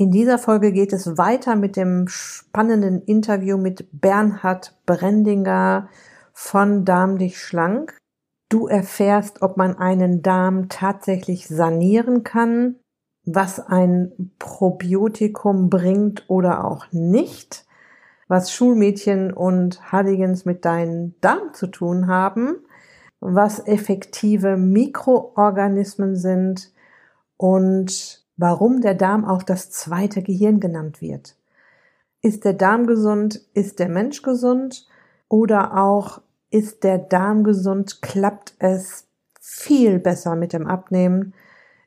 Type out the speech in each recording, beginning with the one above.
In dieser Folge geht es weiter mit dem spannenden Interview mit Bernhard Brendinger von Darm dich schlank. Du erfährst, ob man einen Darm tatsächlich sanieren kann, was ein Probiotikum bringt oder auch nicht, was Schulmädchen und Halligens mit deinem Darm zu tun haben, was effektive Mikroorganismen sind und warum der Darm auch das zweite Gehirn genannt wird. Ist der Darm gesund? Ist der Mensch gesund? Oder auch ist der Darm gesund? Klappt es viel besser mit dem Abnehmen?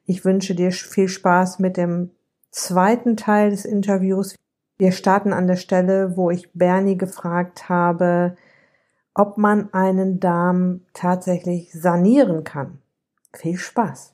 Ich wünsche dir viel Spaß mit dem zweiten Teil des Interviews. Wir starten an der Stelle, wo ich Bernie gefragt habe, ob man einen Darm tatsächlich sanieren kann. Viel Spaß!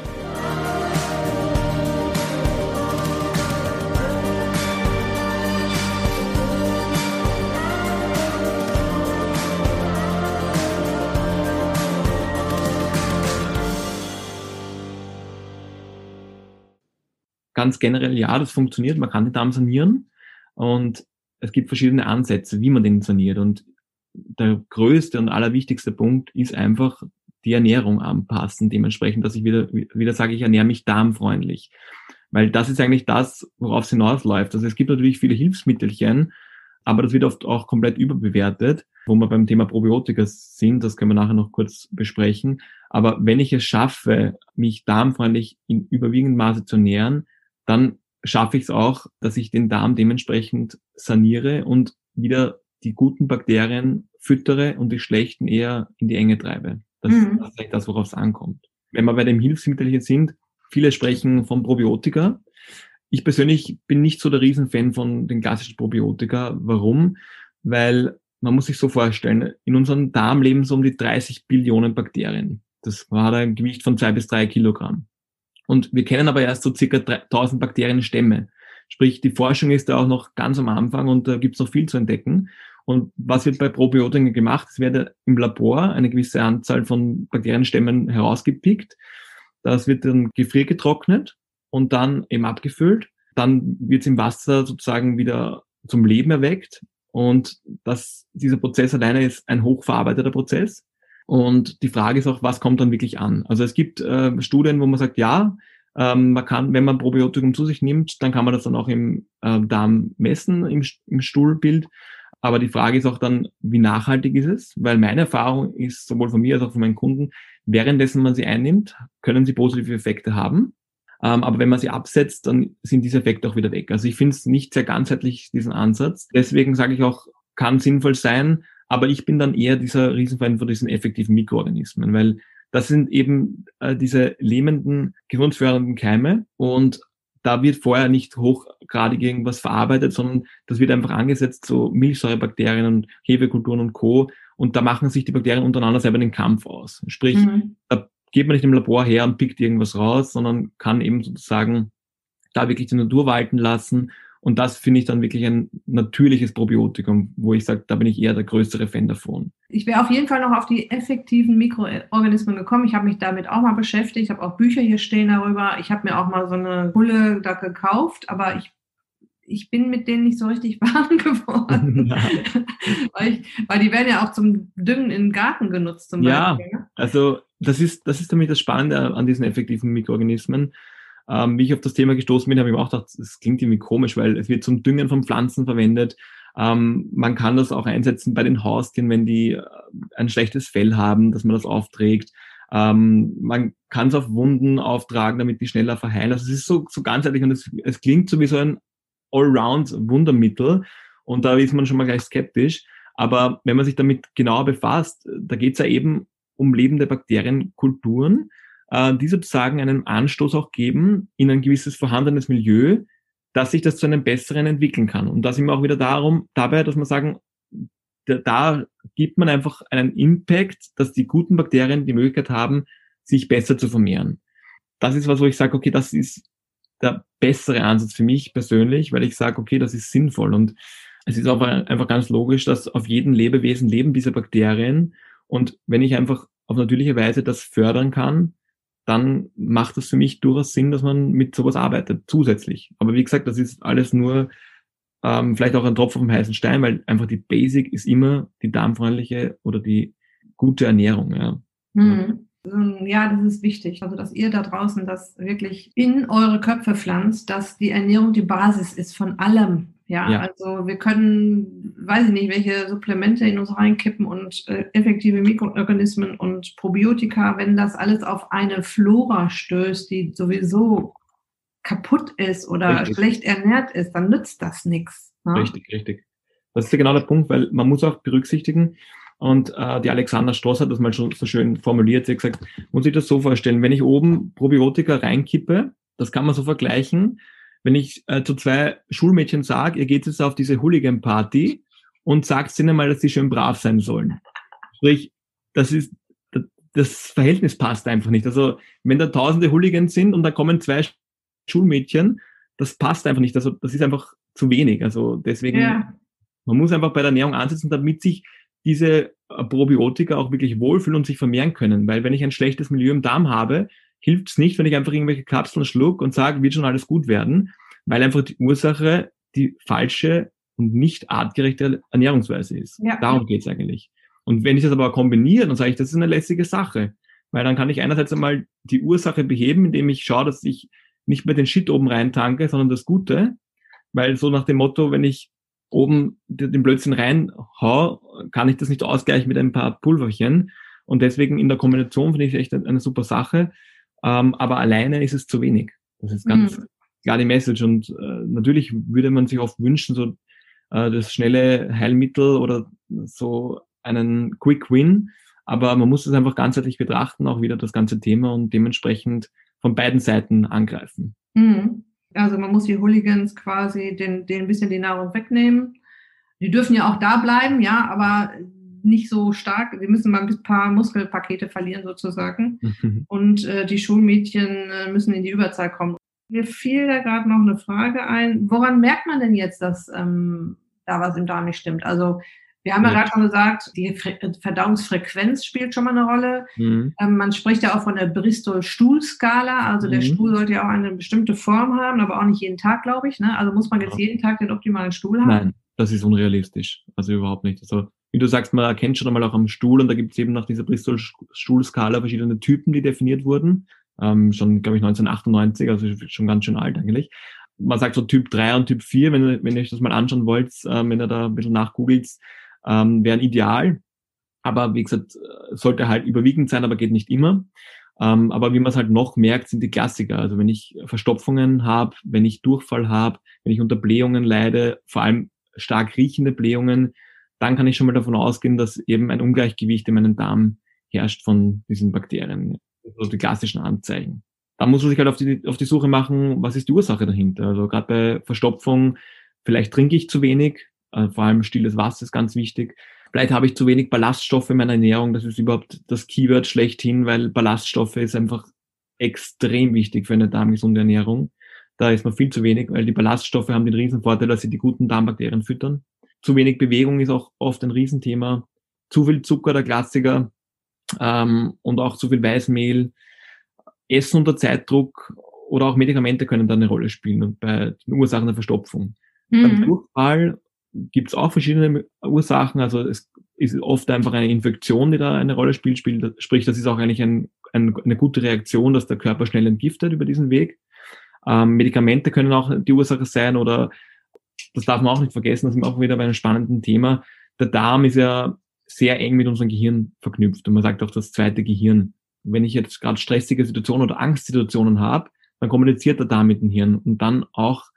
Ganz generell, ja, das funktioniert, man kann den Darm sanieren und es gibt verschiedene Ansätze, wie man den saniert und der größte und allerwichtigste Punkt ist einfach die Ernährung anpassen, dementsprechend, dass ich wieder, wieder sage, ich ernähre mich darmfreundlich. Weil das ist eigentlich das, worauf es hinausläuft. Also es gibt natürlich viele Hilfsmittelchen, aber das wird oft auch komplett überbewertet, wo wir beim Thema Probiotika sind, das können wir nachher noch kurz besprechen. Aber wenn ich es schaffe, mich darmfreundlich in überwiegendem Maße zu ernähren, dann schaffe ich es auch, dass ich den Darm dementsprechend saniere und wieder die guten Bakterien füttere und die schlechten eher in die Enge treibe. Das, mhm. ist eigentlich das, worauf es ankommt. Wenn wir bei dem Hilfsmittel hier sind, viele sprechen von Probiotika. Ich persönlich bin nicht so der Riesenfan von den klassischen Probiotika. Warum? Weil man muss sich so vorstellen, in unserem Darm leben so um die 30 Billionen Bakterien. Das war ein Gewicht von zwei bis drei Kilogramm. Und wir kennen aber erst so circa 3000 Bakterienstämme. Sprich, die Forschung ist da auch noch ganz am Anfang und da gibt es noch viel zu entdecken. Und was wird bei Probiotika gemacht? Es wird im Labor eine gewisse Anzahl von Bakterienstämmen herausgepickt. Das wird dann gefriergetrocknet und dann eben abgefüllt. Dann wird es im Wasser sozusagen wieder zum Leben erweckt. Und das, dieser Prozess alleine ist ein hochverarbeiteter Prozess. Und die Frage ist auch, was kommt dann wirklich an? Also es gibt äh, Studien, wo man sagt, ja, ähm, man kann, wenn man Probiotikum zu sich nimmt, dann kann man das dann auch im äh, Darm messen, im, im Stuhlbild. Aber die Frage ist auch dann, wie nachhaltig ist es? Weil meine Erfahrung ist, sowohl von mir als auch von meinen Kunden, währenddessen man sie einnimmt, können sie positive Effekte haben. Ähm, aber wenn man sie absetzt, dann sind diese Effekte auch wieder weg. Also ich finde es nicht sehr ganzheitlich, diesen Ansatz. Deswegen sage ich auch, kann sinnvoll sein, aber ich bin dann eher dieser Riesenfan von diesen effektiven Mikroorganismen, weil das sind eben äh, diese lähmenden, gesundfördernden Keime und da wird vorher nicht hochgradig irgendwas verarbeitet, sondern das wird einfach angesetzt, so Milchsäurebakterien und Hefekulturen und Co. Und da machen sich die Bakterien untereinander selber den Kampf aus. Sprich, mhm. da geht man nicht im Labor her und pickt irgendwas raus, sondern kann eben sozusagen da wirklich die Natur walten lassen und das finde ich dann wirklich ein natürliches Probiotikum, wo ich sage, da bin ich eher der größere Fan davon. Ich wäre auf jeden Fall noch auf die effektiven Mikroorganismen gekommen. Ich habe mich damit auch mal beschäftigt. Ich habe auch Bücher hier stehen darüber. Ich habe mir auch mal so eine Hulle da gekauft, aber ich ich bin mit denen nicht so richtig warm geworden. Ja. weil, ich, weil, die werden ja auch zum Düngen im Garten genutzt zum ja, Beispiel. Ja, ne? also das ist, das ist nämlich das Spannende an diesen effektiven Mikroorganismen ähm, wie ich auf das Thema gestoßen bin, habe ich mir auch gedacht, das klingt irgendwie komisch, weil es wird zum Düngen von Pflanzen verwendet. Ähm, man kann das auch einsetzen bei den Haustieren, wenn die äh, ein schlechtes Fell haben, dass man das aufträgt. Ähm, man kann es auf Wunden auftragen, damit die schneller verheilen. Also es ist so, so ganzheitlich und es, es klingt so wie so ein Allround-Wundermittel und da ist man schon mal gleich skeptisch. Aber wenn man sich damit genauer befasst, da geht es ja eben um lebende Bakterienkulturen, äh, die sozusagen einen Anstoß auch geben in ein gewisses vorhandenes Milieu, dass sich das zu einem besseren entwickeln kann. Und da sind wir auch wieder darum, dabei, dass man sagen, da gibt man einfach einen Impact, dass die guten Bakterien die Möglichkeit haben, sich besser zu vermehren. Das ist was, wo ich sage, okay, das ist der bessere Ansatz für mich persönlich, weil ich sage, okay, das ist sinnvoll und es ist auch einfach ganz logisch, dass auf jedem Lebewesen leben diese Bakterien und wenn ich einfach auf natürliche Weise das fördern kann, dann macht es für mich durchaus Sinn, dass man mit sowas arbeitet, zusätzlich. Aber wie gesagt, das ist alles nur ähm, vielleicht auch ein Tropfen vom heißen Stein, weil einfach die Basic ist immer die darmfreundliche oder die gute Ernährung. Ja. Mhm. Ja, das ist wichtig. Also, dass ihr da draußen das wirklich in eure Köpfe pflanzt, dass die Ernährung die Basis ist von allem. Ja, ja. also wir können, weiß ich nicht, welche Supplemente in uns reinkippen und äh, effektive Mikroorganismen und Probiotika, wenn das alles auf eine Flora stößt, die sowieso kaputt ist oder richtig. schlecht ernährt ist, dann nützt das nichts. Ne? Richtig, richtig. Das ist ja genau der Punkt, weil man muss auch berücksichtigen, und äh, die Alexander Stoss hat das mal schon so schön formuliert. Sie hat gesagt, muss ich das so vorstellen, wenn ich oben Probiotika reinkippe, das kann man so vergleichen, wenn ich äh, zu zwei Schulmädchen sage, ihr geht jetzt auf diese Hooligan-Party und sagt ihnen mal, dass sie schön brav sein sollen. Sprich, das ist, das Verhältnis passt einfach nicht. Also, wenn da tausende Hooligans sind und da kommen zwei Schulmädchen, das passt einfach nicht. Also, das ist einfach zu wenig. Also, deswegen, ja. man muss einfach bei der Ernährung ansetzen, damit sich diese äh, Probiotika auch wirklich wohlfühlen und sich vermehren können. Weil wenn ich ein schlechtes Milieu im Darm habe, hilft es nicht, wenn ich einfach irgendwelche Kapseln schluck und sage, wird schon alles gut werden, weil einfach die Ursache die falsche und nicht artgerechte Ernährungsweise ist. Ja. Darum geht's eigentlich. Und wenn ich das aber kombiniere, dann sage ich, das ist eine lässige Sache. Weil dann kann ich einerseits einmal die Ursache beheben, indem ich schaue, dass ich nicht mehr den Shit oben rein tanke, sondern das Gute. Weil so nach dem Motto, wenn ich oben den Blödsinn reinhau, kann ich das nicht ausgleichen mit ein paar Pulverchen. Und deswegen in der Kombination finde ich echt eine super Sache. Ähm, aber alleine ist es zu wenig. Das ist ganz mhm. klar die Message. Und äh, natürlich würde man sich oft wünschen, so äh, das schnelle Heilmittel oder so einen Quick Win. Aber man muss es einfach ganzheitlich betrachten, auch wieder das ganze Thema und dementsprechend von beiden Seiten angreifen. Mhm. Also man muss die Hooligans quasi den, den ein bisschen die Nahrung wegnehmen. Die dürfen ja auch da bleiben, ja, aber nicht so stark. Sie müssen mal ein paar Muskelpakete verlieren sozusagen. Mhm. Und äh, die Schulmädchen äh, müssen in die Überzahl kommen. Mir fiel da gerade noch eine Frage ein. Woran merkt man denn jetzt, dass ähm, da was im Darm nicht stimmt? Also wir haben ja, ja gerade schon gesagt, die Verdauungsfrequenz spielt schon mal eine Rolle. Mhm. Ähm, man spricht ja auch von der Bristol-Stuhl-Skala. Also der mhm. Stuhl sollte ja auch eine bestimmte Form haben, aber auch nicht jeden Tag, glaube ich. Ne? Also muss man jetzt ja. jeden Tag den optimalen Stuhl haben? Nein, das ist unrealistisch. Also überhaupt nicht. Also wie du sagst, man erkennt schon einmal auch am Stuhl und da gibt es eben nach dieser Bristol-Stuhl-Skala verschiedene Typen, die definiert wurden. Ähm, schon, glaube ich, 1998, also schon ganz schön alt eigentlich man sagt so Typ 3 und Typ 4, wenn, wenn ihr euch das mal anschauen wollt, äh, wenn ihr da ein bisschen nachgoogelt, ähm, wären ideal. Aber wie gesagt, sollte halt überwiegend sein, aber geht nicht immer. Ähm, aber wie man es halt noch merkt, sind die Klassiker. Also wenn ich Verstopfungen habe, wenn ich Durchfall habe, wenn ich unter Blähungen leide, vor allem stark riechende Blähungen, dann kann ich schon mal davon ausgehen, dass eben ein Ungleichgewicht in meinem Darm herrscht von diesen Bakterien. Also die klassischen Anzeichen. Da muss man sich halt auf die, auf die Suche machen, was ist die Ursache dahinter. Also gerade bei Verstopfung, vielleicht trinke ich zu wenig, äh, vor allem stilles Wasser ist ganz wichtig. Vielleicht habe ich zu wenig Ballaststoffe in meiner Ernährung. Das ist überhaupt das Keyword schlechthin, weil Ballaststoffe ist einfach extrem wichtig für eine darmgesunde Ernährung. Da ist man viel zu wenig, weil die Ballaststoffe haben den riesen Vorteil, dass sie die guten Darmbakterien füttern. Zu wenig Bewegung ist auch oft ein Riesenthema. Zu viel Zucker, der Klassiker, ähm, und auch zu viel Weißmehl. Essen unter Zeitdruck oder auch Medikamente können da eine Rolle spielen und bei den Ursachen der Verstopfung. Mhm. Beim Durchfall gibt es auch verschiedene Ursachen. Also es ist oft einfach eine Infektion, die da eine Rolle spielt. spielt sprich, das ist auch eigentlich ein, ein, eine gute Reaktion, dass der Körper schnell entgiftet über diesen Weg. Ähm, Medikamente können auch die Ursache sein oder das darf man auch nicht vergessen, das ist auch wieder bei einem spannenden Thema. Der Darm ist ja sehr eng mit unserem Gehirn verknüpft und man sagt auch das zweite Gehirn. Wenn ich jetzt gerade stressige Situationen oder Angstsituationen habe, dann kommuniziert der Darm mit dem Hirn und dann auch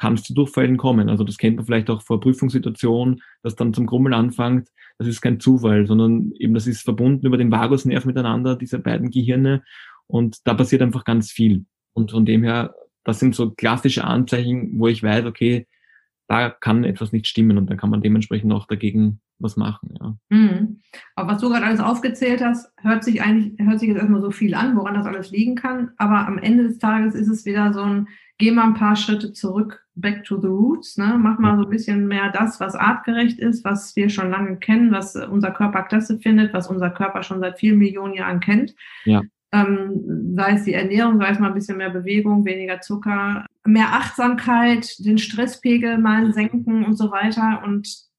kann es zu Durchfällen kommen. Also das kennt man vielleicht auch vor Prüfungssituationen, dass dann zum Grummeln anfängt. Das ist kein Zufall, sondern eben das ist verbunden über den Vagusnerv miteinander, diese beiden Gehirne. Und da passiert einfach ganz viel. Und von dem her, das sind so klassische Anzeichen, wo ich weiß, okay, da kann etwas nicht stimmen und dann kann man dementsprechend auch dagegen was machen. Ja. Mhm. Aber was du gerade alles aufgezählt hast, hört sich eigentlich, hört sich jetzt erstmal so viel an, woran das alles liegen kann. Aber am Ende des Tages ist es wieder so ein, geh mal ein paar Schritte zurück, back to the roots, ne? Mach mal so ein bisschen mehr das, was artgerecht ist, was wir schon lange kennen, was unser Körper klasse findet, was unser Körper schon seit vielen Millionen Jahren kennt. Ja. Ähm, sei es die Ernährung, sei es mal ein bisschen mehr Bewegung, weniger Zucker, mehr Achtsamkeit, den Stresspegel mal senken und so weiter. Und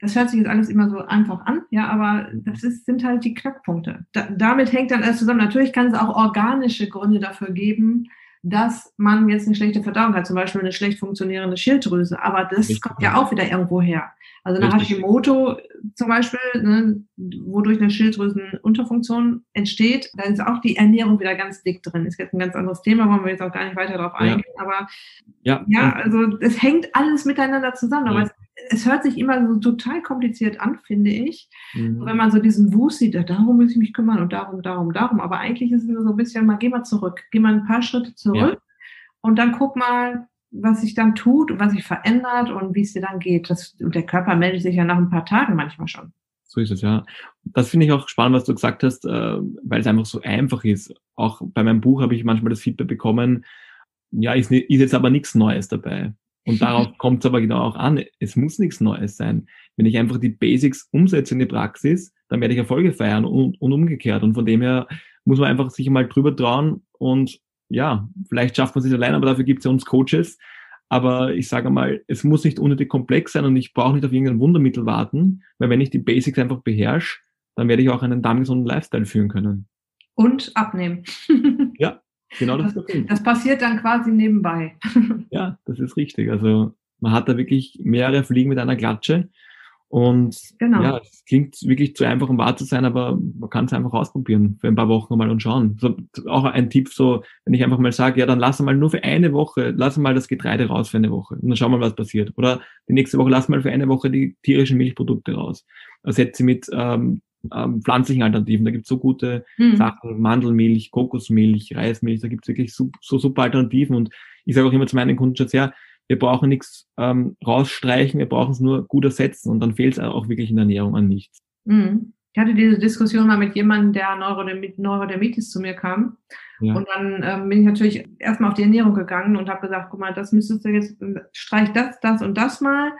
das hört sich jetzt alles immer so einfach an, ja, aber das ist, sind halt die Knackpunkte. Da, damit hängt dann alles zusammen. Natürlich kann es auch organische Gründe dafür geben, dass man jetzt eine schlechte Verdauung hat, zum Beispiel eine schlecht funktionierende Schilddrüse. Aber das Richtig. kommt ja auch wieder irgendwo her. Also eine Richtig. Hashimoto zum Beispiel, ne, wodurch eine Schilddrüsenunterfunktion entsteht, da ist auch die Ernährung wieder ganz dick drin. Ist jetzt ein ganz anderes Thema, wollen wir jetzt auch gar nicht weiter darauf eingehen. Ja. Aber ja, ja also es hängt alles miteinander zusammen. Aber es es hört sich immer so total kompliziert an, finde ich. Mhm. Wenn man so diesen Wust sieht, darum muss ich mich kümmern und darum, darum, darum. Aber eigentlich ist es nur so ein bisschen, mal geh mal zurück, geh mal ein paar Schritte zurück ja. und dann guck mal, was sich dann tut und was sich verändert und wie es dir dann geht. Das, und der Körper meldet sich ja nach ein paar Tagen manchmal schon. So ist es, ja. Das finde ich auch spannend, was du gesagt hast, äh, weil es einfach so einfach ist. Auch bei meinem Buch habe ich manchmal das Feedback bekommen, ja, ist, ist jetzt aber nichts Neues dabei. Und darauf kommt es aber genau auch an. Es muss nichts Neues sein. Wenn ich einfach die Basics umsetze in die Praxis, dann werde ich Erfolge feiern und, und umgekehrt. Und von dem her muss man einfach sich mal drüber trauen und ja, vielleicht schafft man es allein, aber dafür gibt es ja uns Coaches. Aber ich sage mal, es muss nicht unnötig komplex sein und ich brauche nicht auf irgendein Wundermittel warten, weil wenn ich die Basics einfach beherrsche, dann werde ich auch einen darmgesunden Lifestyle führen können. Und abnehmen. ja, Genau das, das, das passiert dann quasi nebenbei. ja, das ist richtig. Also man hat da wirklich mehrere Fliegen mit einer Klatsche. Und genau. ja, es klingt wirklich zu einfach, um wahr zu sein, aber man kann es einfach ausprobieren für ein paar Wochen mal und schauen. So, auch ein Tipp, so, wenn ich einfach mal sage, ja, dann lass mal nur für eine Woche, lass mal das Getreide raus für eine Woche und dann schauen wir mal, was passiert. Oder die nächste Woche lass mal für eine Woche die tierischen Milchprodukte raus. Ersetze sie mit ähm, ähm, pflanzlichen Alternativen. Da gibt es so gute mhm. Sachen, Mandelmilch, Kokosmilch, Reismilch, da gibt es wirklich so, so, super Alternativen. Und ich sage auch immer zu meinen Kunden schon sehr, wir brauchen nichts ähm, rausstreichen, wir brauchen es nur gut ersetzen und dann fehlt es auch wirklich in der Ernährung an nichts. Mhm. Ich hatte diese Diskussion mal mit jemandem, der Neurodermitis zu mir kam. Ja. Und dann ähm, bin ich natürlich erstmal auf die Ernährung gegangen und habe gesagt, guck mal, das müsstest du jetzt, streich das, das und das mal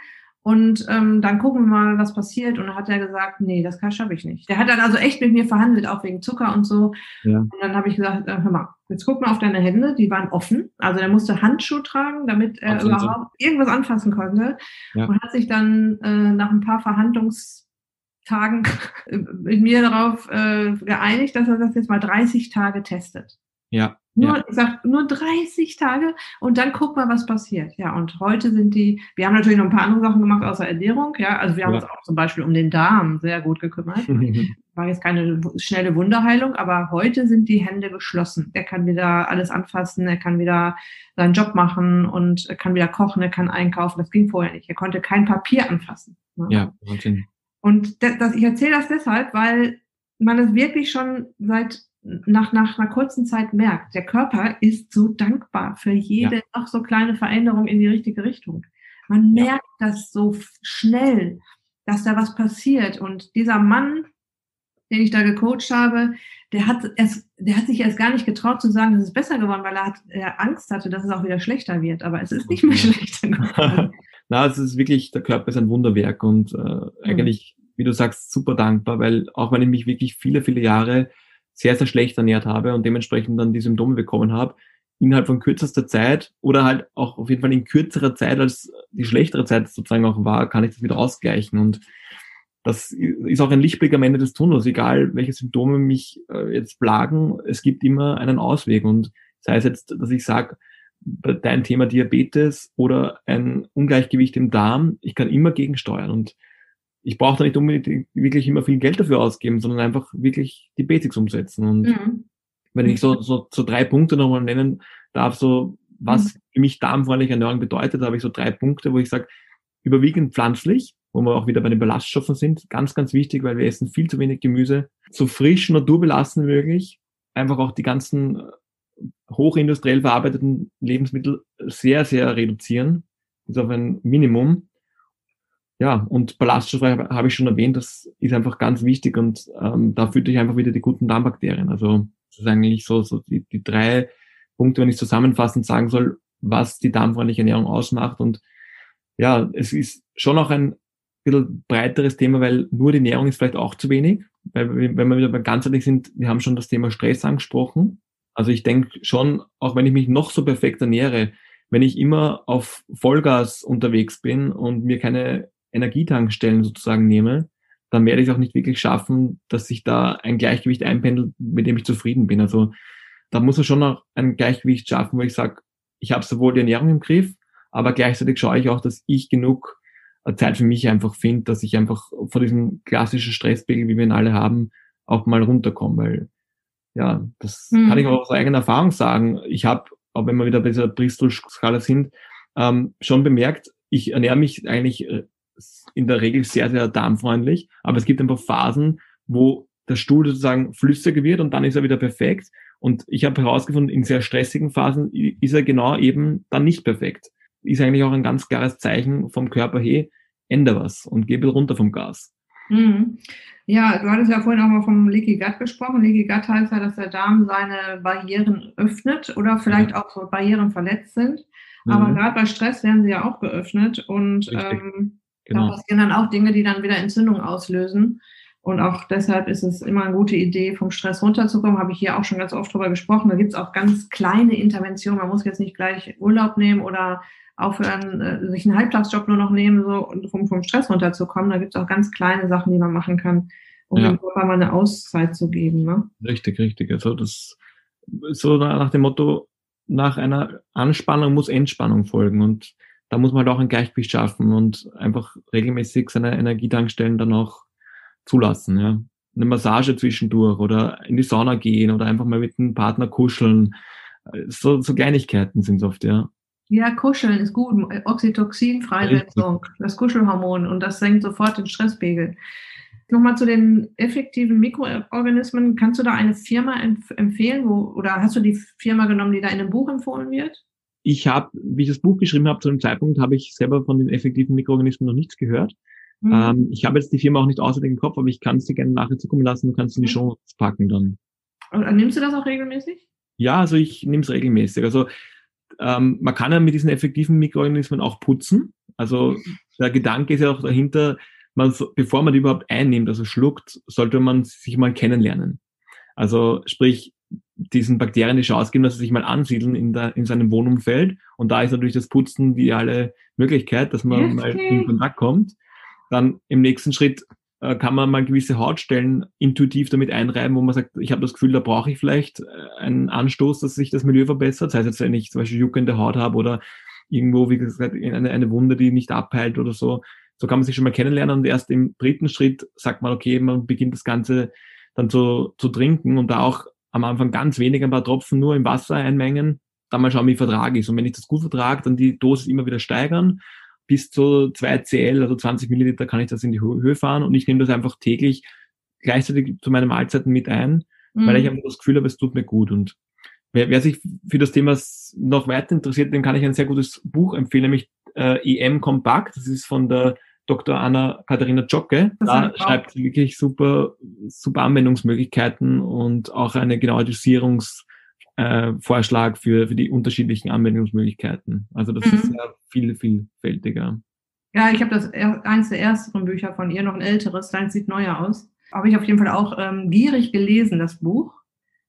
und ähm, dann gucken wir mal, was passiert. Und dann hat er gesagt, nee, das kann schaffe ich nicht. Der hat dann also echt mit mir verhandelt, auch wegen Zucker und so. Ja. Und dann habe ich gesagt, äh, hör mal, jetzt guck mal auf deine Hände, die waren offen. Also er musste Handschuhe tragen, damit er Absolut. überhaupt irgendwas anfassen konnte. Ja. Und hat sich dann äh, nach ein paar Verhandlungstagen mit mir darauf äh, geeinigt, dass er das jetzt mal 30 Tage testet. Ja. Nur, ja. ich sag, nur 30 Tage und dann guck mal, was passiert. Ja, und heute sind die, wir haben natürlich noch ein paar andere Sachen gemacht außer Ernährung, ja. Also wir haben ja. uns auch zum Beispiel um den Darm sehr gut gekümmert. War jetzt keine schnelle Wunderheilung, aber heute sind die Hände geschlossen. Er kann wieder alles anfassen, er kann wieder seinen Job machen und er kann wieder kochen, er kann einkaufen. Das ging vorher nicht. Er konnte kein Papier anfassen. Ne? Ja, Wahnsinn. Und das, das, ich erzähle das deshalb, weil man es wirklich schon seit nach, nach einer kurzen Zeit merkt, der Körper ist so dankbar für jede ja. noch so kleine Veränderung in die richtige Richtung. Man merkt ja. das so schnell, dass da was passiert. Und dieser Mann, den ich da gecoacht habe, der hat, erst, der hat sich erst gar nicht getraut zu sagen, es ist besser geworden, weil er, hat, er Angst hatte, dass es auch wieder schlechter wird. Aber es ist nicht mehr schlechter geworden. Na, es ist wirklich, der Körper ist ein Wunderwerk und äh, mhm. eigentlich, wie du sagst, super dankbar, weil auch wenn ich mich wirklich viele, viele Jahre sehr, sehr schlecht ernährt habe und dementsprechend dann die Symptome bekommen habe, innerhalb von kürzester Zeit oder halt auch auf jeden Fall in kürzerer Zeit, als die schlechtere Zeit sozusagen auch war, kann ich das wieder ausgleichen. Und das ist auch ein Lichtblick am Ende des Tunnels, egal welche Symptome mich äh, jetzt plagen, es gibt immer einen Ausweg. Und sei es jetzt, dass ich sage, dein Thema Diabetes oder ein Ungleichgewicht im Darm, ich kann immer gegensteuern. Und ich brauche da nicht unbedingt wirklich immer viel Geld dafür ausgeben, sondern einfach wirklich die Basics umsetzen. Und mhm. wenn ich so, so, so drei Punkte nochmal nennen darf, so was mhm. für mich darmfreundliche Ernährung bedeutet, habe ich so drei Punkte, wo ich sage, überwiegend pflanzlich, wo wir auch wieder bei den Ballaststoffen sind, ganz, ganz wichtig, weil wir essen viel zu wenig Gemüse, so frisch, naturbelassen möglich, einfach auch die ganzen hochindustriell verarbeiteten Lebensmittel sehr, sehr reduzieren, bis auf ein Minimum ja, und Ballaststoffe habe ich schon erwähnt, das ist einfach ganz wichtig und ähm, da führt ich einfach wieder die guten Darmbakterien. Also das ist eigentlich so, so die, die drei Punkte, wenn ich zusammenfassend sagen soll, was die darmfreundliche Ernährung ausmacht. Und ja, es ist schon auch ein bisschen breiteres Thema, weil nur die Ernährung ist vielleicht auch zu wenig. Weil wenn wir wieder ganzheitlich sind, wir haben schon das Thema Stress angesprochen. Also ich denke schon, auch wenn ich mich noch so perfekt ernähre, wenn ich immer auf Vollgas unterwegs bin und mir keine Energietankstellen sozusagen nehme, dann werde ich es auch nicht wirklich schaffen, dass sich da ein Gleichgewicht einpendelt, mit dem ich zufrieden bin. Also da muss man schon noch ein Gleichgewicht schaffen, wo ich sage, ich habe sowohl die Ernährung im Griff, aber gleichzeitig schaue ich auch, dass ich genug Zeit für mich einfach finde, dass ich einfach vor diesem klassischen Stresspegel, wie wir ihn alle haben, auch mal runterkomme. Weil ja, das mhm. kann ich auch aus eigener Erfahrung sagen. Ich habe, auch wenn wir wieder bei dieser Bristol-Skala sind, ähm, schon bemerkt, ich ernähre mich eigentlich äh, in der Regel sehr, sehr darmfreundlich, aber es gibt ein paar Phasen, wo der Stuhl sozusagen flüssiger wird und dann ist er wieder perfekt. Und ich habe herausgefunden, in sehr stressigen Phasen ist er genau eben dann nicht perfekt ist eigentlich auch ein ganz klares Zeichen vom Körper, hey, ändere was und geh runter vom Gas. Mhm. Ja, du hattest ja vorhin auch mal vom Leaky Gut gesprochen. Leaky Gut heißt ja, dass der Darm seine Barrieren öffnet oder vielleicht ja. auch so Barrieren verletzt sind. Aber mhm. gerade bei Stress werden sie ja auch geöffnet und ähm, genau. da passieren dann auch Dinge, die dann wieder Entzündung auslösen. Und auch deshalb ist es immer eine gute Idee, vom Stress runterzukommen. Habe ich hier auch schon ganz oft drüber gesprochen. Da gibt es auch ganz kleine Interventionen. Man muss jetzt nicht gleich Urlaub nehmen oder aufhören, äh, sich einen Halbtagsjob nur noch nehmen, so, um vom Stress runterzukommen. Da gibt es auch ganz kleine Sachen, die man machen kann, um ja. dem Körper mal eine Auszeit zu geben. Ne? Richtig, richtig. Also das so nach dem Motto, nach einer Anspannung muss Entspannung folgen und da muss man halt auch ein Gleichgewicht schaffen und einfach regelmäßig seine Energietankstellen dann auch zulassen, ja. Eine Massage zwischendurch oder in die Sauna gehen oder einfach mal mit einem Partner kuscheln. So, so Kleinigkeiten sind es oft, ja. Ja, kuscheln ist gut. Oxytocin-Freisetzung, das Kuschelhormon und das senkt sofort den Stresspegel. Nochmal zu den effektiven Mikroorganismen. Kannst du da eine Firma empf empfehlen wo, oder hast du die Firma genommen, die da in einem Buch empfohlen wird? Ich habe, wie ich das Buch geschrieben habe, zu dem Zeitpunkt habe ich selber von den effektiven Mikroorganismen noch nichts gehört. Mhm. Ähm, ich habe jetzt die Firma auch nicht außer im Kopf, aber ich kann es dir gerne nachher zukommen lassen. Du kannst in die mhm. Show packen dann. Und nimmst du das auch regelmäßig? Ja, also ich nehme es regelmäßig. Also ähm, man kann ja mit diesen effektiven Mikroorganismen auch putzen. Also der Gedanke ist ja auch dahinter, man, bevor man die überhaupt einnimmt, also schluckt, sollte man sich mal kennenlernen. Also sprich, diesen Bakterien die Chance geben, dass sie sich mal ansiedeln in, der, in seinem Wohnumfeld. Und da ist natürlich das Putzen die alle Möglichkeit, dass man okay. mal in Kontakt kommt. Dann im nächsten Schritt äh, kann man mal gewisse Hautstellen intuitiv damit einreiben, wo man sagt, ich habe das Gefühl, da brauche ich vielleicht äh, einen Anstoß, dass sich das Milieu verbessert. Das heißt jetzt, wenn ich zum Beispiel juckende Haut habe oder irgendwo, wie gesagt, eine, eine Wunde, die nicht abheilt oder so. So kann man sich schon mal kennenlernen und erst im dritten Schritt sagt man, okay, man beginnt das Ganze dann zu, zu trinken und da auch am Anfang ganz wenig, ein paar Tropfen nur im Wasser einmengen, dann mal schauen, wie vertrage ich. Und wenn ich das gut vertrage, dann die Dosis immer wieder steigern bis zu 2 Cl, also 20 Milliliter, kann ich das in die Höhe fahren und ich nehme das einfach täglich gleichzeitig zu meinen Mahlzeiten mit ein, mhm. weil ich einfach das Gefühl habe, es tut mir gut. Und wer, wer sich für das Thema noch weiter interessiert, dem kann ich ein sehr gutes Buch empfehlen, nämlich äh, EM Kompakt. Das ist von der Dr. Anna Katharina Jocke. Da schreibt sie wirklich super, super Anwendungsmöglichkeiten und auch eine genaue Dosierungs- äh, Vorschlag für, für die unterschiedlichen Anwendungsmöglichkeiten. Also das mhm. ist sehr viel, vielfältiger. Ja, ich habe das eins der ersten Bücher von ihr, noch ein älteres, deins sieht neuer aus. Habe ich auf jeden Fall auch ähm, gierig gelesen, das Buch,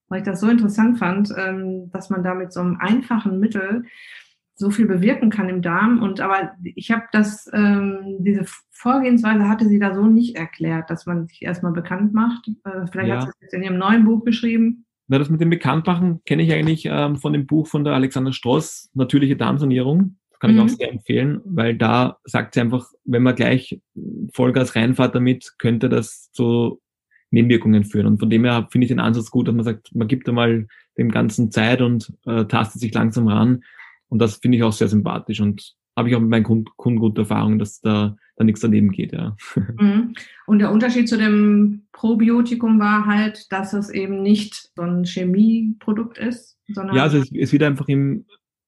weil ich das so interessant fand, ähm, dass man da mit so einem einfachen Mittel so viel bewirken kann im Darm. Und aber ich habe das, ähm, diese Vorgehensweise hatte sie da so nicht erklärt, dass man sich erstmal bekannt macht. Äh, vielleicht ja. hat sie es jetzt in ihrem neuen Buch geschrieben. Na, das mit dem Bekanntmachen kenne ich eigentlich ähm, von dem Buch von der Alexander Stross, Natürliche Darmsanierung. Das kann mhm. ich auch mhm. sehr empfehlen, weil da sagt sie einfach, wenn man gleich Vollgas reinfahrt damit, könnte das zu Nebenwirkungen führen. Und von dem her finde ich den Ansatz gut, dass man sagt, man gibt einmal dem Ganzen Zeit und äh, tastet sich langsam ran. Und das finde ich auch sehr sympathisch und habe ich auch mit meinen Kunden, gute Erfahrungen, dass da da nichts daneben geht, ja. Mhm. Und der Unterschied zu dem Probiotikum war halt, dass es eben nicht so ein Chemieprodukt ist, sondern. Ja, also es, es wird einfach im,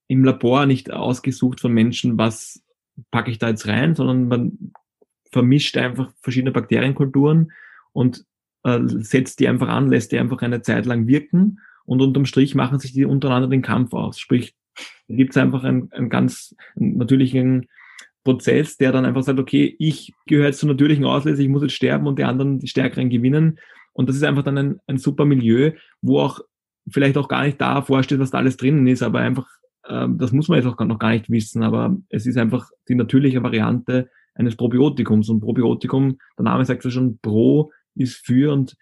im Labor nicht ausgesucht von Menschen, was packe ich da jetzt rein, sondern man vermischt einfach verschiedene Bakterienkulturen und äh, setzt die einfach an, lässt die einfach eine Zeit lang wirken und unterm Strich machen sich die untereinander den Kampf aus. Sprich, gibt es einfach einen, einen ganz natürlichen Prozess, der dann einfach sagt, okay, ich gehöre jetzt zur natürlichen Auslese, ich muss jetzt sterben und die anderen, die Stärkeren gewinnen. Und das ist einfach dann ein, ein super Milieu, wo auch vielleicht auch gar nicht da vorsteht, was da alles drinnen ist, aber einfach, äh, das muss man jetzt auch noch gar nicht wissen, aber es ist einfach die natürliche Variante eines Probiotikums. Und Probiotikum, der Name sagt ja schon, Pro ist für und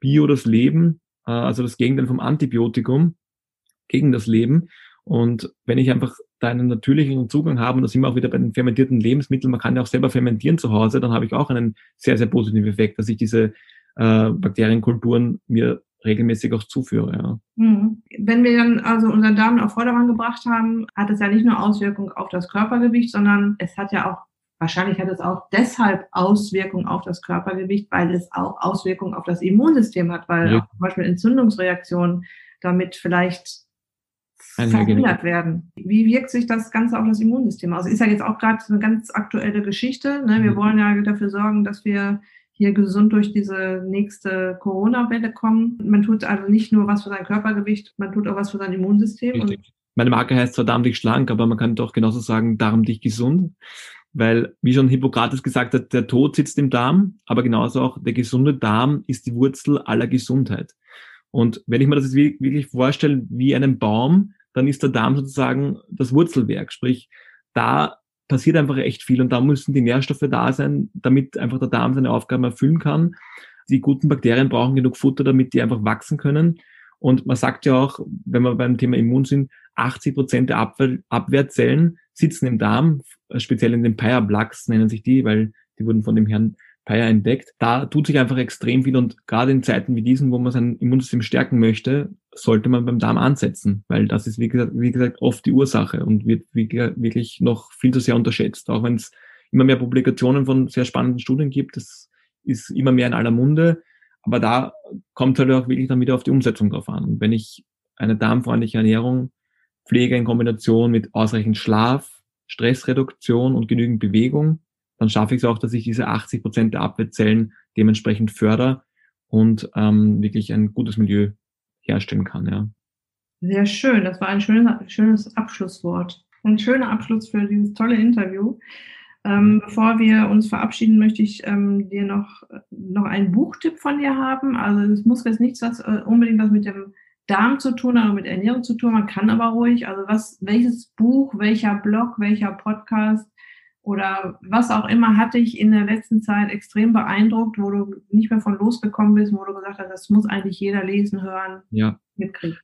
Bio das Leben, äh, also das Gegenteil vom Antibiotikum gegen das Leben. Und wenn ich einfach da einen natürlichen Zugang habe, und da sind wir auch wieder bei den fermentierten Lebensmitteln, man kann ja auch selber fermentieren zu Hause, dann habe ich auch einen sehr, sehr positiven Effekt, dass ich diese äh, Bakterienkulturen mir regelmäßig auch zuführe. Ja. Mhm. Wenn wir dann also unseren Darm auf Vordermann gebracht haben, hat es ja nicht nur Auswirkungen auf das Körpergewicht, sondern es hat ja auch, wahrscheinlich hat es auch deshalb Auswirkungen auf das Körpergewicht, weil es auch Auswirkungen auf das Immunsystem hat, weil ja. auch zum Beispiel Entzündungsreaktionen damit vielleicht verhindert werden. Wie wirkt sich das Ganze auf das Immunsystem aus? Ist ja jetzt auch gerade eine ganz aktuelle Geschichte. Ne? Wir mhm. wollen ja dafür sorgen, dass wir hier gesund durch diese nächste Corona-Welle kommen. Man tut also nicht nur was für sein Körpergewicht, man tut auch was für sein Immunsystem. Meine Marke heißt zwar darmdicht schlank, aber man kann doch genauso sagen darmdicht gesund. Weil, wie schon Hippokrates gesagt hat, der Tod sitzt im Darm, aber genauso auch der gesunde Darm ist die Wurzel aller Gesundheit. Und wenn ich mir das jetzt wirklich vorstelle wie einen Baum, dann ist der Darm sozusagen das Wurzelwerk. Sprich, da passiert einfach echt viel und da müssen die Nährstoffe da sein, damit einfach der Darm seine Aufgaben erfüllen kann. Die guten Bakterien brauchen genug Futter, damit die einfach wachsen können. Und man sagt ja auch, wenn wir beim Thema Immun sind, 80 Prozent der Abwehr, Abwehrzellen sitzen im Darm, speziell in den Paya-Plaques nennen sich die, weil die wurden von dem Herrn Paya entdeckt. Da tut sich einfach extrem viel und gerade in Zeiten wie diesen, wo man sein Immunsystem stärken möchte, sollte man beim Darm ansetzen, weil das ist, wie gesagt, wie gesagt oft die Ursache und wird wirklich noch viel zu sehr unterschätzt. Auch wenn es immer mehr Publikationen von sehr spannenden Studien gibt, das ist immer mehr in aller Munde, aber da kommt halt auch wirklich dann wieder auf die Umsetzung drauf an. Und wenn ich eine darmfreundliche Ernährung pflege in Kombination mit ausreichend Schlaf, Stressreduktion und genügend Bewegung, dann schaffe ich es auch, dass ich diese 80 Prozent der Abwehrzellen dementsprechend fördere und ähm, wirklich ein gutes Milieu herstellen kann. Ja. Sehr schön. Das war ein schönes, schönes Abschlusswort. Ein schöner Abschluss für dieses tolle Interview. Ähm, bevor wir uns verabschieden, möchte ich ähm, dir noch, noch einen Buchtipp von dir haben. Also es muss jetzt nichts was, äh, unbedingt was mit dem Darm zu tun haben, mit Ernährung zu tun. Man kann aber ruhig, also was, welches Buch, welcher Blog, welcher Podcast oder was auch immer hat dich in der letzten Zeit extrem beeindruckt, wo du nicht mehr von losgekommen bist, wo du gesagt hast, das muss eigentlich jeder lesen, hören, ja. mitkriegen?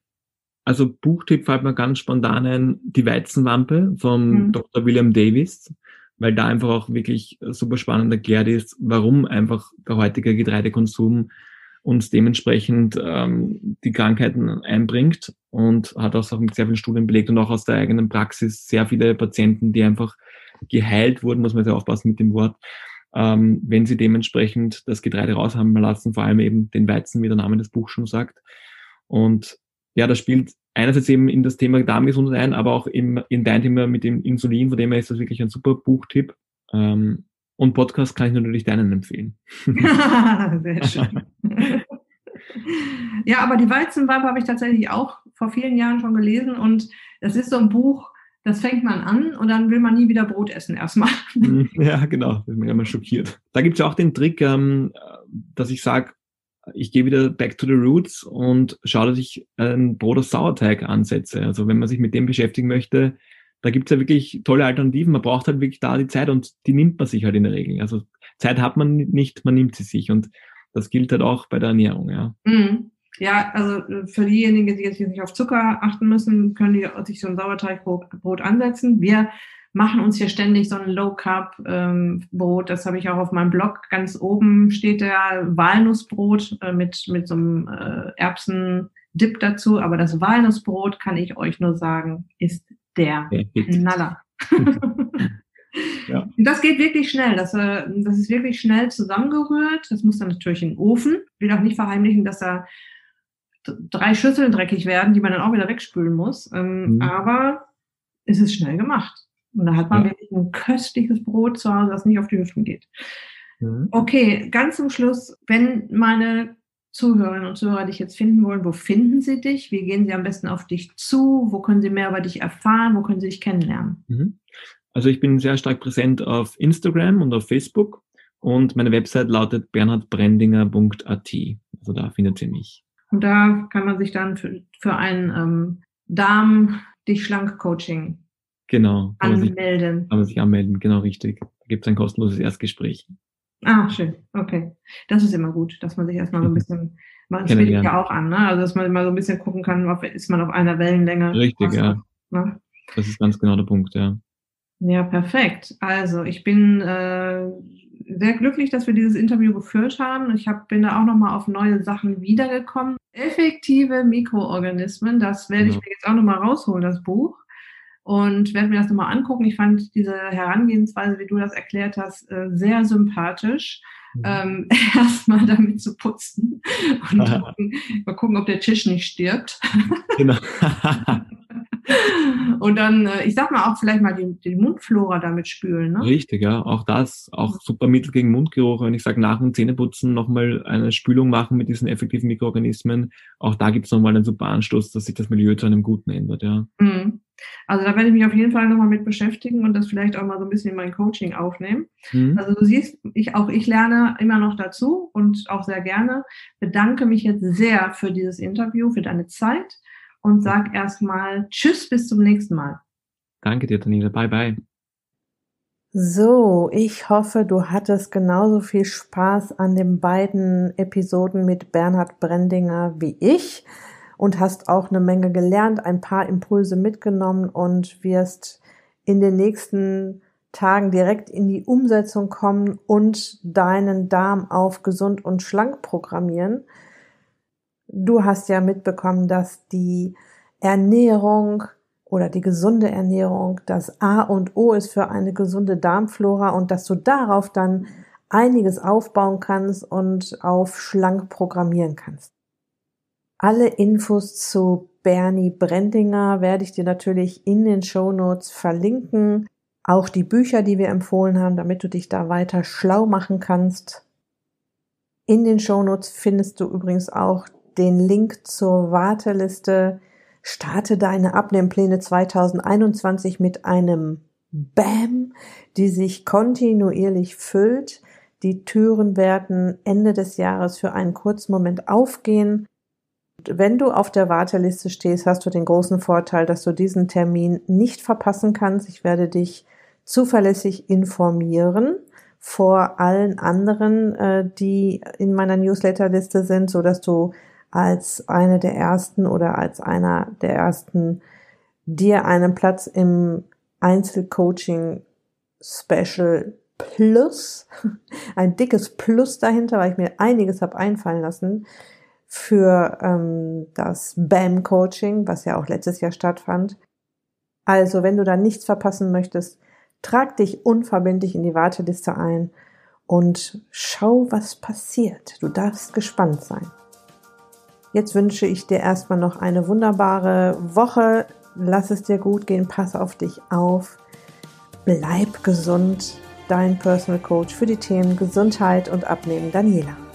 Also Buchtipp fällt mir ganz spontan ein, Die Weizenwampe von mhm. Dr. William Davis, weil da einfach auch wirklich super spannend erklärt ist, warum einfach der heutige Getreidekonsum uns dementsprechend ähm, die Krankheiten einbringt und hat auch mit sehr vielen Studien belegt und auch aus der eigenen Praxis sehr viele Patienten, die einfach geheilt wurden, muss man sehr aufpassen mit dem Wort, ähm, wenn sie dementsprechend das Getreide raus haben lassen, vor allem eben den Weizen, wie der Name des Buchs schon sagt. Und ja, das spielt einerseits eben in das Thema Darmgesundheit ein, aber auch eben in dein Thema mit dem Insulin, von dem her ist das wirklich ein super Buchtipp. Ähm, und Podcast kann ich natürlich deinen empfehlen. Sehr schön. ja, aber die Weizenwampe habe ich tatsächlich auch vor vielen Jahren schon gelesen und es ist so ein Buch, das fängt man an und dann will man nie wieder Brot essen erstmal. Mhm. Ja, genau. Das ist mir immer schockiert. Da gibt es ja auch den Trick, ähm, dass ich sage, ich gehe wieder back to the roots und schaue, dass ich ein Brot aus Sauerteig ansetze. Also wenn man sich mit dem beschäftigen möchte, da gibt es ja wirklich tolle Alternativen. Man braucht halt wirklich da die Zeit und die nimmt man sich halt in der Regel. Also Zeit hat man nicht, man nimmt sie sich. Und das gilt halt auch bei der Ernährung, ja. Mhm. Ja, also äh, für diejenigen, die jetzt nicht auf Zucker achten müssen, können die sich so ein Sauerteigbrot ansetzen. Wir machen uns hier ständig so ein Low-Carb-Brot. Ähm, das habe ich auch auf meinem Blog. Ganz oben steht der Walnussbrot äh, mit, mit so einem äh, Erbsen-Dip dazu. Aber das Walnussbrot, kann ich euch nur sagen, ist der Knaller. ja. Das geht wirklich schnell. Das, das ist wirklich schnell zusammengerührt. Das muss dann natürlich in den Ofen. Ich will auch nicht verheimlichen, dass da drei Schüsseln dreckig werden, die man dann auch wieder wegspülen muss. Ähm, mhm. Aber es ist schnell gemacht. Und da hat man ja. wirklich ein köstliches Brot zu Hause, das nicht auf die Hüften geht. Mhm. Okay, ganz zum Schluss, wenn meine Zuhörerinnen und Zuhörer dich jetzt finden wollen, wo finden sie dich? Wie gehen sie am besten auf dich zu? Wo können sie mehr über dich erfahren? Wo können sie dich kennenlernen? Mhm. Also ich bin sehr stark präsent auf Instagram und auf Facebook und meine Website lautet bernhardbrendinger.at. Also da findet ihr mich. Und da kann man sich dann für, für ein ähm, Darm dich schlank Coaching genau, kann anmelden. Man sich, kann man sich anmelden, genau richtig. Da gibt es ein kostenloses Erstgespräch. Ah, schön. Okay. Das ist immer gut, dass man sich erstmal so ein bisschen, man spielt ja auch an, ne? Also dass man mal so ein bisschen gucken kann, ob, ist man auf einer Wellenlänge. Richtig, ja. Ne? Das ist ganz genau der Punkt, ja. Ja, perfekt. Also ich bin äh, sehr glücklich, dass wir dieses Interview geführt haben. Ich hab, bin da auch nochmal auf neue Sachen wiedergekommen. Effektive Mikroorganismen, das werde ja. ich mir jetzt auch nochmal rausholen, das Buch und werde mir das nochmal angucken. Ich fand diese Herangehensweise, wie du das erklärt hast, äh, sehr sympathisch. Mhm. Ähm, erstmal damit zu putzen und gucken, mal gucken, ob der Tisch nicht stirbt. Genau. und dann, äh, ich sag mal auch vielleicht mal die, die Mundflora damit spülen. Ne? Richtig, ja. Auch das, auch super Mittel gegen Mundgeruch. Wenn ich sage, nach dem Zähneputzen nochmal eine Spülung machen mit diesen effektiven Mikroorganismen, auch da gibt es nochmal einen super Anstoß, dass sich das Milieu zu einem Guten ändert, ja. Mhm. Also da werde ich mich auf jeden Fall nochmal mit beschäftigen und das vielleicht auch mal so ein bisschen in mein Coaching aufnehmen. Mhm. Also du siehst, ich, auch ich lerne immer noch dazu und auch sehr gerne. Bedanke mich jetzt sehr für dieses Interview, für deine Zeit und sag erstmal Tschüss, bis zum nächsten Mal. Danke dir, Daniela. Bye, bye. So, ich hoffe, du hattest genauso viel Spaß an den beiden Episoden mit Bernhard Brendinger wie ich und hast auch eine Menge gelernt, ein paar Impulse mitgenommen und wirst in den nächsten Tagen direkt in die Umsetzung kommen und deinen Darm auf gesund und schlank programmieren. Du hast ja mitbekommen, dass die Ernährung oder die gesunde Ernährung das A und O ist für eine gesunde Darmflora und dass du darauf dann einiges aufbauen kannst und auf schlank programmieren kannst. Alle Infos zu Bernie Brendinger werde ich dir natürlich in den Show Notes verlinken. Auch die Bücher, die wir empfohlen haben, damit du dich da weiter schlau machen kannst. In den Show Notes findest du übrigens auch den Link zur Warteliste. Starte deine Abnehmpläne 2021 mit einem BAM, die sich kontinuierlich füllt. Die Türen werden Ende des Jahres für einen kurzen Moment aufgehen wenn du auf der Warteliste stehst, hast du den großen Vorteil, dass du diesen Termin nicht verpassen kannst. Ich werde dich zuverlässig informieren vor allen anderen, äh, die in meiner Newsletterliste sind, so dass du als eine der ersten oder als einer der ersten dir einen Platz im Einzelcoaching Special Plus, ein dickes Plus dahinter, weil ich mir einiges habe einfallen lassen, für ähm, das BAM-Coaching, was ja auch letztes Jahr stattfand. Also, wenn du da nichts verpassen möchtest, trag dich unverbindlich in die Warteliste ein und schau, was passiert. Du darfst gespannt sein. Jetzt wünsche ich dir erstmal noch eine wunderbare Woche. Lass es dir gut gehen, pass auf dich auf. Bleib gesund. Dein Personal Coach für die Themen Gesundheit und Abnehmen, Daniela.